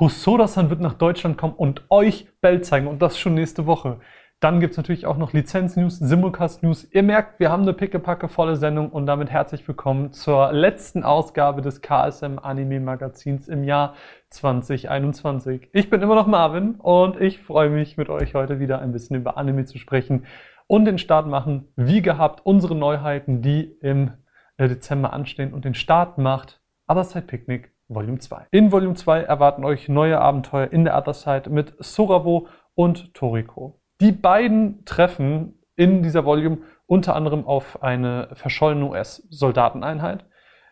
Hosoda-san wird nach Deutschland kommen und euch Bell zeigen und das schon nächste Woche. Dann gibt es natürlich auch noch Lizenz-News, Simulcast-News. Ihr merkt, wir haben eine pickepacke volle Sendung und damit herzlich willkommen zur letzten Ausgabe des KSM Anime Magazins im Jahr 2021. Ich bin immer noch Marvin und ich freue mich mit euch heute wieder ein bisschen über Anime zu sprechen und den Start machen, wie gehabt, unsere Neuheiten, die im äh, Dezember anstehen und den Start macht Other Side Picnic Volume 2. In Volume 2 erwarten euch neue Abenteuer in der Other Side mit Soravo und Toriko. Die beiden treffen in dieser Volume unter anderem auf eine verschollene US-Soldateneinheit,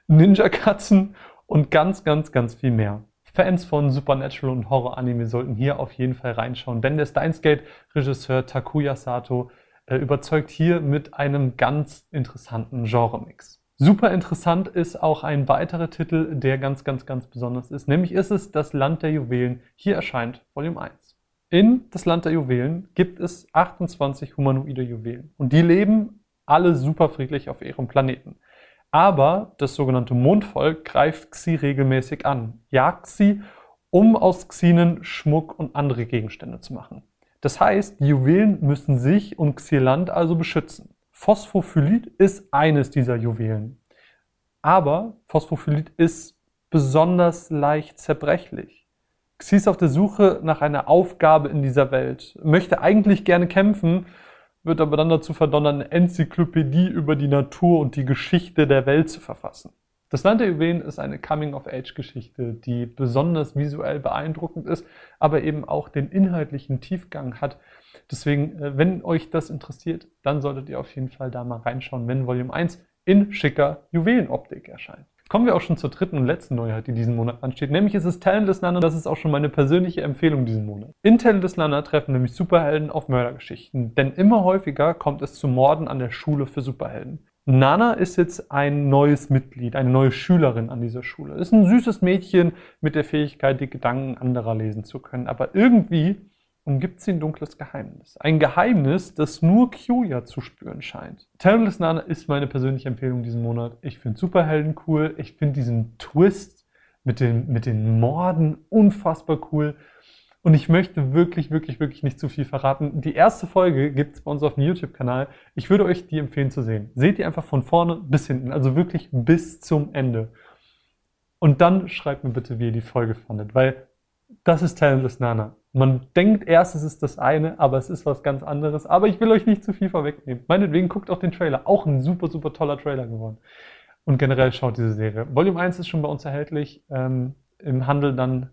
Ninja-Katzen und ganz, ganz, ganz viel mehr. Fans von Supernatural und Horror-Anime sollten hier auf jeden Fall reinschauen, denn der Steins Gate-Regisseur Takuya Sato äh, überzeugt hier mit einem ganz interessanten Genre-Mix. Super interessant ist auch ein weiterer Titel, der ganz, ganz, ganz besonders ist, nämlich ist es Das Land der Juwelen. Hier erscheint Volume 1. In das Land der Juwelen gibt es 28 humanoide Juwelen und die leben alle super friedlich auf ihrem Planeten. Aber das sogenannte Mondvolk greift Xi regelmäßig an, jagt sie, um aus Xinen Schmuck und andere Gegenstände zu machen. Das heißt, die Juwelen müssen sich und Xieland also beschützen. Phosphophyllit ist eines dieser Juwelen. Aber Phosphophyllit ist besonders leicht zerbrechlich. Xi ist auf der Suche nach einer Aufgabe in dieser Welt, möchte eigentlich gerne kämpfen, wird aber dann dazu verdonnert, eine Enzyklopädie über die Natur und die Geschichte der Welt zu verfassen. Das Land der Juwelen ist eine Coming-of-Age-Geschichte, die besonders visuell beeindruckend ist, aber eben auch den inhaltlichen Tiefgang hat. Deswegen, äh, wenn euch das interessiert, dann solltet ihr auf jeden Fall da mal reinschauen, wenn Volume 1 in schicker Juwelenoptik erscheint. Kommen wir auch schon zur dritten und letzten Neuheit, die diesen Monat ansteht. Nämlich ist es Talentless Nana. Das ist auch schon meine persönliche Empfehlung diesen Monat. In Talentless Nana treffen nämlich Superhelden auf Mördergeschichten. Denn immer häufiger kommt es zu Morden an der Schule für Superhelden. Nana ist jetzt ein neues Mitglied, eine neue Schülerin an dieser Schule. Ist ein süßes Mädchen mit der Fähigkeit, die Gedanken anderer lesen zu können. Aber irgendwie umgibt sie ein dunkles Geheimnis. Ein Geheimnis, das nur Kyoya zu spüren scheint. Talentless Nana ist meine persönliche Empfehlung diesen Monat. Ich finde Superhelden cool. Ich finde diesen Twist mit den, mit den Morden unfassbar cool. Und ich möchte wirklich, wirklich, wirklich nicht zu viel verraten. Die erste Folge gibt es bei uns auf dem YouTube-Kanal. Ich würde euch die empfehlen zu sehen. Seht ihr einfach von vorne bis hinten, also wirklich bis zum Ende. Und dann schreibt mir bitte, wie ihr die Folge fandet, weil das ist Talentless Nana. Man denkt erst, es ist das eine, aber es ist was ganz anderes. Aber ich will euch nicht zu viel vorwegnehmen. Meinetwegen guckt auch den Trailer. Auch ein super, super toller Trailer geworden. Und generell schaut diese Serie. Volume 1 ist schon bei uns erhältlich. Ähm, Im Handel dann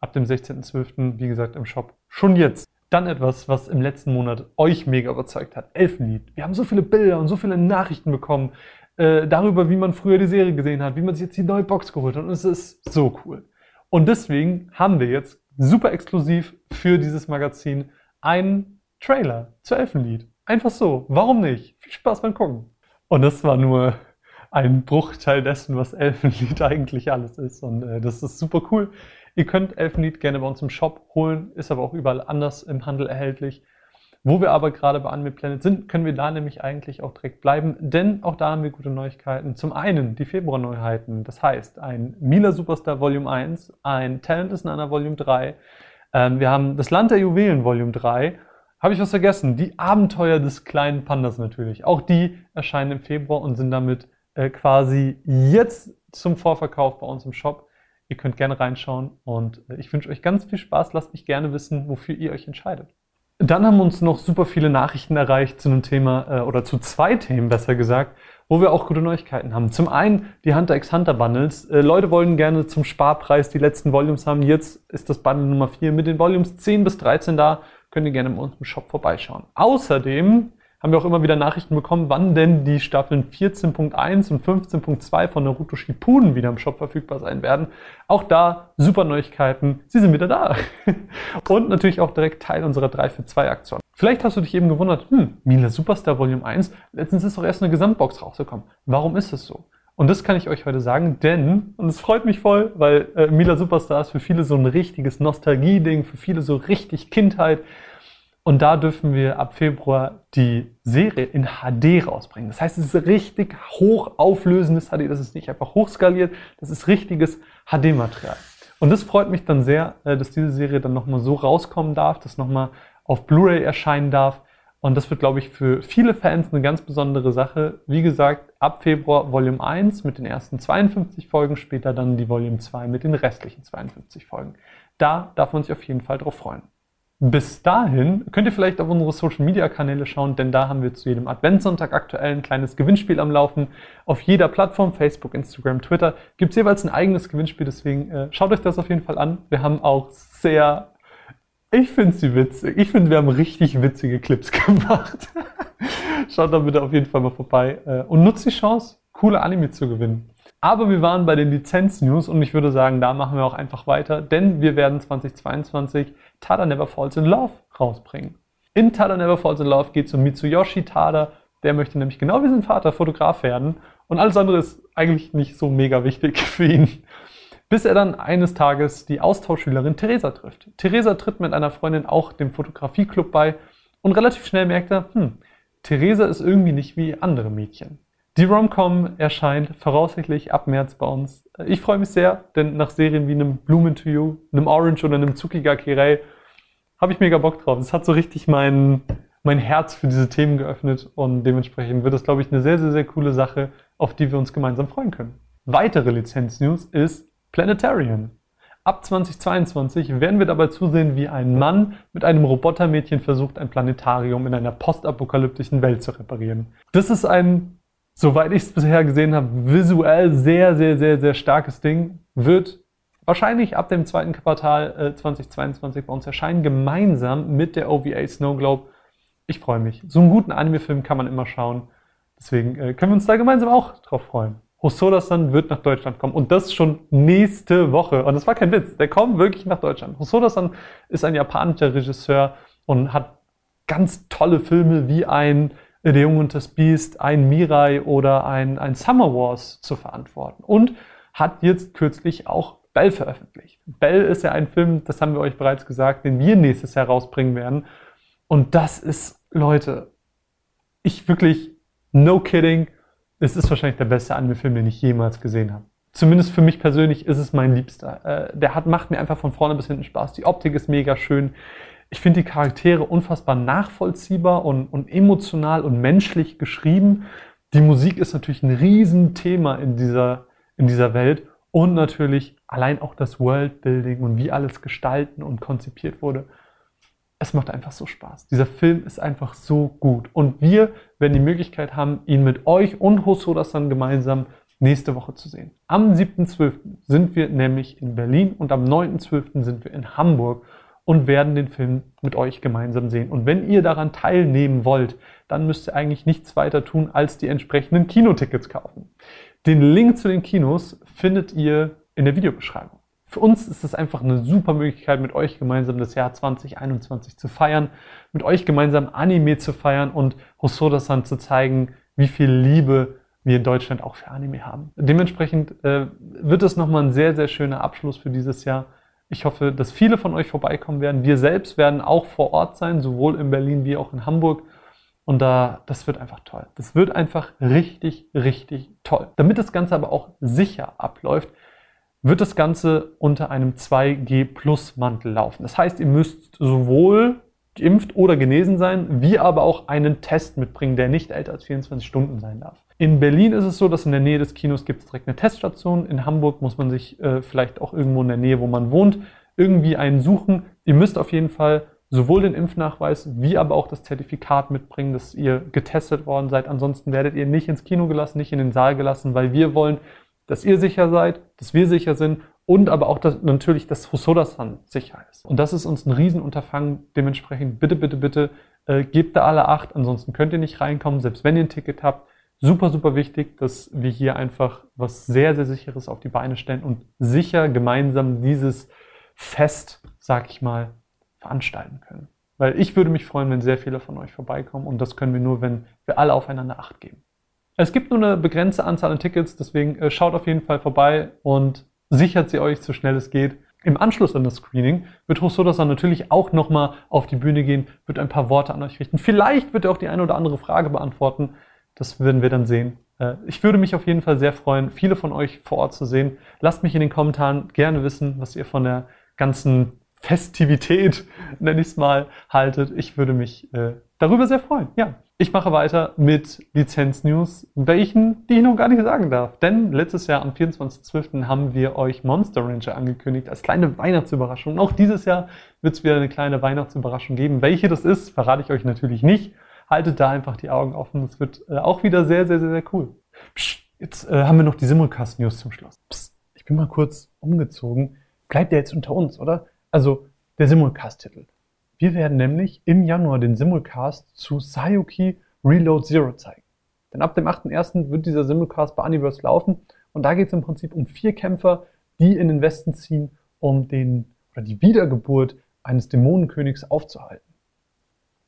ab dem 16.12. Wie gesagt, im Shop. Schon jetzt. Dann etwas, was im letzten Monat euch mega überzeugt hat. Elfenlied. Wir haben so viele Bilder und so viele Nachrichten bekommen äh, darüber, wie man früher die Serie gesehen hat, wie man sich jetzt die neue Box geholt hat. Und es ist so cool. Und deswegen haben wir jetzt super exklusiv für dieses Magazin einen Trailer zu Elfenlied. Einfach so. Warum nicht? Viel Spaß beim Gucken. Und das war nur ein Bruchteil dessen, was Elfenlied eigentlich alles ist. Und äh, das ist super cool. Ihr könnt Elfenlied gerne bei uns im Shop holen, ist aber auch überall anders im Handel erhältlich. Wo wir aber gerade bei Anime Planet sind, können wir da nämlich eigentlich auch direkt bleiben, denn auch da haben wir gute Neuigkeiten. Zum einen die Februar-Neuheiten, das heißt ein Mila Superstar Volume 1, ein Talent is Nana Volume 3, ähm, wir haben das Land der Juwelen Volume 3, habe ich was vergessen? Die Abenteuer des kleinen Pandas natürlich. Auch die erscheinen im Februar und sind damit äh, quasi jetzt zum Vorverkauf bei uns im Shop. Ihr könnt gerne reinschauen und äh, ich wünsche euch ganz viel Spaß. Lasst mich gerne wissen, wofür ihr euch entscheidet. Dann haben uns noch super viele Nachrichten erreicht zu einem Thema äh, oder zu zwei Themen besser gesagt, wo wir auch gute Neuigkeiten haben. Zum einen die Hunter x Hunter Bundles. Äh, Leute wollen gerne zum Sparpreis die letzten Volumes haben. Jetzt ist das Bundle Nummer 4 mit den Volumes 10 bis 13 da. Könnt ihr gerne bei uns im Shop vorbeischauen. Außerdem haben wir auch immer wieder Nachrichten bekommen, wann denn die Staffeln 14.1 und 15.2 von Naruto Shippuden wieder im Shop verfügbar sein werden. Auch da super Neuigkeiten, sie sind wieder da. Und natürlich auch direkt Teil unserer 3 für 2 Aktion. Vielleicht hast du dich eben gewundert, hm, Mila Superstar Volume 1, letztens ist doch erst eine Gesamtbox rausgekommen. Warum ist es so? Und das kann ich euch heute sagen, denn, und es freut mich voll, weil äh, Mila Superstar ist für viele so ein richtiges Nostalgie-Ding, für viele so richtig Kindheit. Und da dürfen wir ab Februar die Serie in HD rausbringen. Das heißt, es ist richtig hochauflösendes HD. Das ist nicht einfach hochskaliert. Das ist richtiges HD-Material. Und das freut mich dann sehr, äh, dass diese Serie dann nochmal so rauskommen darf, dass nochmal auf Blu-ray erscheinen darf. Und das wird, glaube ich, für viele Fans eine ganz besondere Sache. Wie gesagt, ab Februar Volume 1 mit den ersten 52 Folgen, später dann die Volume 2 mit den restlichen 52 Folgen. Da darf man sich auf jeden Fall drauf freuen. Bis dahin könnt ihr vielleicht auf unsere Social Media Kanäle schauen, denn da haben wir zu jedem Adventssonntag aktuell ein kleines Gewinnspiel am Laufen. Auf jeder Plattform, Facebook, Instagram, Twitter, gibt es jeweils ein eigenes Gewinnspiel, deswegen äh, schaut euch das auf jeden Fall an. Wir haben auch sehr, ich finde sie witzig. Ich finde, wir haben richtig witzige Clips gemacht. schaut da bitte auf jeden Fall mal vorbei äh, und nutzt die Chance, coole Anime zu gewinnen. Aber wir waren bei den Lizenz-News und ich würde sagen, da machen wir auch einfach weiter, denn wir werden 2022 Tada Never Falls in Love rausbringen. In Tada Never Falls in Love geht es um Mitsuyoshi Tada, der möchte nämlich genau wie sein Vater Fotograf werden und alles andere ist eigentlich nicht so mega wichtig für ihn. Bis er dann eines Tages die Austauschschülerin Theresa trifft. Theresa tritt mit einer Freundin auch dem Fotografieclub bei und relativ schnell merkt er, hm, Theresa ist irgendwie nicht wie andere Mädchen. Die Romcom erscheint voraussichtlich ab März bei uns. Ich freue mich sehr, denn nach Serien wie einem Bloom to You, einem Orange oder einem Tsukiga Kirei habe ich mega Bock drauf. Es hat so richtig mein, mein Herz für diese Themen geöffnet und dementsprechend wird es, glaube ich, eine sehr, sehr, sehr coole Sache, auf die wir uns gemeinsam freuen können. Weitere Lizenz-News ist Planetarian. Ab 2022 werden wir dabei zusehen, wie ein Mann mit einem Robotermädchen versucht, ein Planetarium in einer postapokalyptischen Welt zu reparieren. Das ist ein soweit ich es bisher gesehen habe, visuell sehr, sehr, sehr, sehr starkes Ding. Wird wahrscheinlich ab dem zweiten Quartal äh, 2022 bei uns erscheinen, gemeinsam mit der OVA Snow Globe. Ich freue mich. So einen guten Anime-Film kann man immer schauen. Deswegen äh, können wir uns da gemeinsam auch drauf freuen. Hosoda-san wird nach Deutschland kommen und das schon nächste Woche. Und das war kein Witz, der kommt wirklich nach Deutschland. Hosoda-san ist ein japanischer Regisseur und hat ganz tolle Filme wie ein der Junge und das Biest, ein Mirai oder ein, ein Summer Wars zu verantworten. Und hat jetzt kürzlich auch Bell veröffentlicht. Bell ist ja ein Film, das haben wir euch bereits gesagt, den wir nächstes Jahr rausbringen werden. Und das ist, Leute, ich wirklich, no kidding, es ist wahrscheinlich der beste Anime-Film, den ich jemals gesehen habe. Zumindest für mich persönlich ist es mein Liebster. Äh, der hat, macht mir einfach von vorne bis hinten Spaß. Die Optik ist mega schön. Ich finde die Charaktere unfassbar nachvollziehbar und, und emotional und menschlich geschrieben. Die Musik ist natürlich ein Riesenthema in dieser, in dieser Welt und natürlich allein auch das Worldbuilding und wie alles gestalten und konzipiert wurde. Es macht einfach so Spaß. Dieser Film ist einfach so gut. Und wir werden die Möglichkeit haben, ihn mit euch und Hosoda-san gemeinsam nächste Woche zu sehen. Am 7.12. sind wir nämlich in Berlin und am 9.12. sind wir in Hamburg und werden den Film mit euch gemeinsam sehen. Und wenn ihr daran teilnehmen wollt, dann müsst ihr eigentlich nichts weiter tun, als die entsprechenden Kinotickets kaufen. Den Link zu den Kinos findet ihr in der Videobeschreibung. Für uns ist es einfach eine super Möglichkeit, mit euch gemeinsam das Jahr 2021 zu feiern, mit euch gemeinsam Anime zu feiern und Hosoda-san zu zeigen, wie viel Liebe wir in Deutschland auch für Anime haben. Dementsprechend äh, wird es nochmal ein sehr, sehr schöner Abschluss für dieses Jahr. Ich hoffe, dass viele von euch vorbeikommen werden. Wir selbst werden auch vor Ort sein, sowohl in Berlin wie auch in Hamburg. Und da, das wird einfach toll. Das wird einfach richtig, richtig toll. Damit das Ganze aber auch sicher abläuft, wird das Ganze unter einem 2G Plus Mantel laufen. Das heißt, ihr müsst sowohl geimpft oder genesen sein, wie aber auch einen Test mitbringen, der nicht älter als 24 Stunden sein darf. In Berlin ist es so, dass in der Nähe des Kinos gibt es direkt eine Teststation. In Hamburg muss man sich äh, vielleicht auch irgendwo in der Nähe, wo man wohnt, irgendwie einen suchen. Ihr müsst auf jeden Fall sowohl den Impfnachweis wie aber auch das Zertifikat mitbringen, dass ihr getestet worden seid. Ansonsten werdet ihr nicht ins Kino gelassen, nicht in den Saal gelassen, weil wir wollen, dass ihr sicher seid, dass wir sicher sind und aber auch dass, natürlich, dass Hosoda-san sicher ist. Und das ist uns ein Riesenunterfangen. Dementsprechend bitte, bitte, bitte äh, gebt da alle Acht, ansonsten könnt ihr nicht reinkommen, selbst wenn ihr ein Ticket habt super, super wichtig, dass wir hier einfach was sehr, sehr sicheres auf die Beine stellen und sicher gemeinsam dieses Fest, sag ich mal, veranstalten können. Weil ich würde mich freuen, wenn sehr viele von euch vorbeikommen und das können wir nur, wenn wir alle aufeinander Acht geben. Es gibt nur eine begrenzte Anzahl an Tickets, deswegen äh, schaut auf jeden Fall vorbei und sichert sie euch so schnell es geht. Im Anschluss an das Screening wird Hosoda-san natürlich auch nochmal auf die Bühne gehen, wird ein paar Worte an euch richten. Vielleicht wird er auch die eine oder andere Frage beantworten. Das werden wir dann sehen. Äh, ich würde mich auf jeden Fall sehr freuen, viele von euch vor Ort zu sehen. Lasst mich in den Kommentaren gerne wissen, was ihr von der ganzen Festivität, nenne ich es mal, haltet. Ich würde mich äh, darüber sehr freuen. Ja, ich mache weiter mit Lizenz-News, welchen, die ich noch gar nicht sagen darf. Denn letztes Jahr am 24.12. haben wir euch Monster Ranger angekündigt als kleine Weihnachtsüberraschung. Und auch dieses Jahr wird es wieder eine kleine Weihnachtsüberraschung geben. Welche das ist, verrate ich euch natürlich nicht. Haltet da einfach die Augen offen. Es wird äh, auch wieder sehr, sehr, sehr, sehr cool. Psst, jetzt äh, haben wir noch die Simulcast-News zum Schluss. Psst, ich bin mal kurz umgezogen. Bleibt der jetzt unter uns, oder? Also der Simulcast-Titel. Wir werden nämlich im Januar den Simulcast zu Sayuki Reload Zero zeigen. Denn ab dem 8.1. wird dieser Simulcast bei Universe laufen und da geht es im Prinzip um vier Kämpfer, die in den Westen ziehen, um den oder die Wiedergeburt eines Dämonenkönigs aufzuhalten.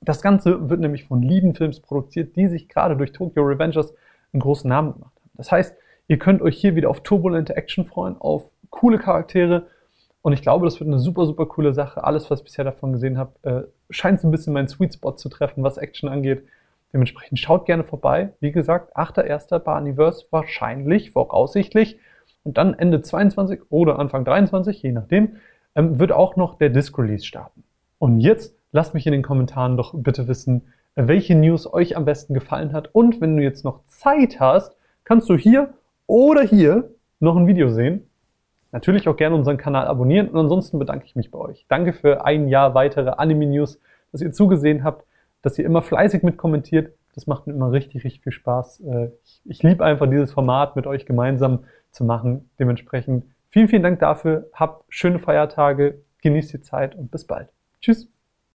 Das Ganze wird nämlich von Lieben Films produziert, die sich gerade durch Tokyo Revengers einen großen Namen gemacht haben. Das heißt, ihr könnt euch hier wieder auf turbulente Action freuen, auf coole Charaktere und ich glaube, das wird eine super, super coole Sache. Alles, was ich bisher davon gesehen habe, äh, scheint so ein bisschen meinen Sweet Spot zu treffen, was Action angeht. Dementsprechend schaut gerne vorbei. Wie gesagt, 8.1. bei Universe wahrscheinlich, voraussichtlich. Und dann Ende 22 oder Anfang 23, je nachdem, ähm, wird auch noch der Disc-Release starten. Und jetzt lasst mich in den Kommentaren doch bitte wissen, welche News euch am besten gefallen hat. Und wenn du jetzt noch Zeit hast, kannst du hier oder hier noch ein Video sehen Natürlich auch gerne unseren Kanal abonnieren und ansonsten bedanke ich mich bei euch. Danke für ein Jahr weitere Anime-News, dass ihr zugesehen habt, dass ihr immer fleißig mit kommentiert. Das macht mir immer richtig, richtig viel Spaß. Äh, ich, ich liebe einfach dieses Format mit euch gemeinsam zu machen. Dementsprechend vielen, vielen Dank dafür. Habt schöne Feiertage, genießt die Zeit und bis bald. Tschüss.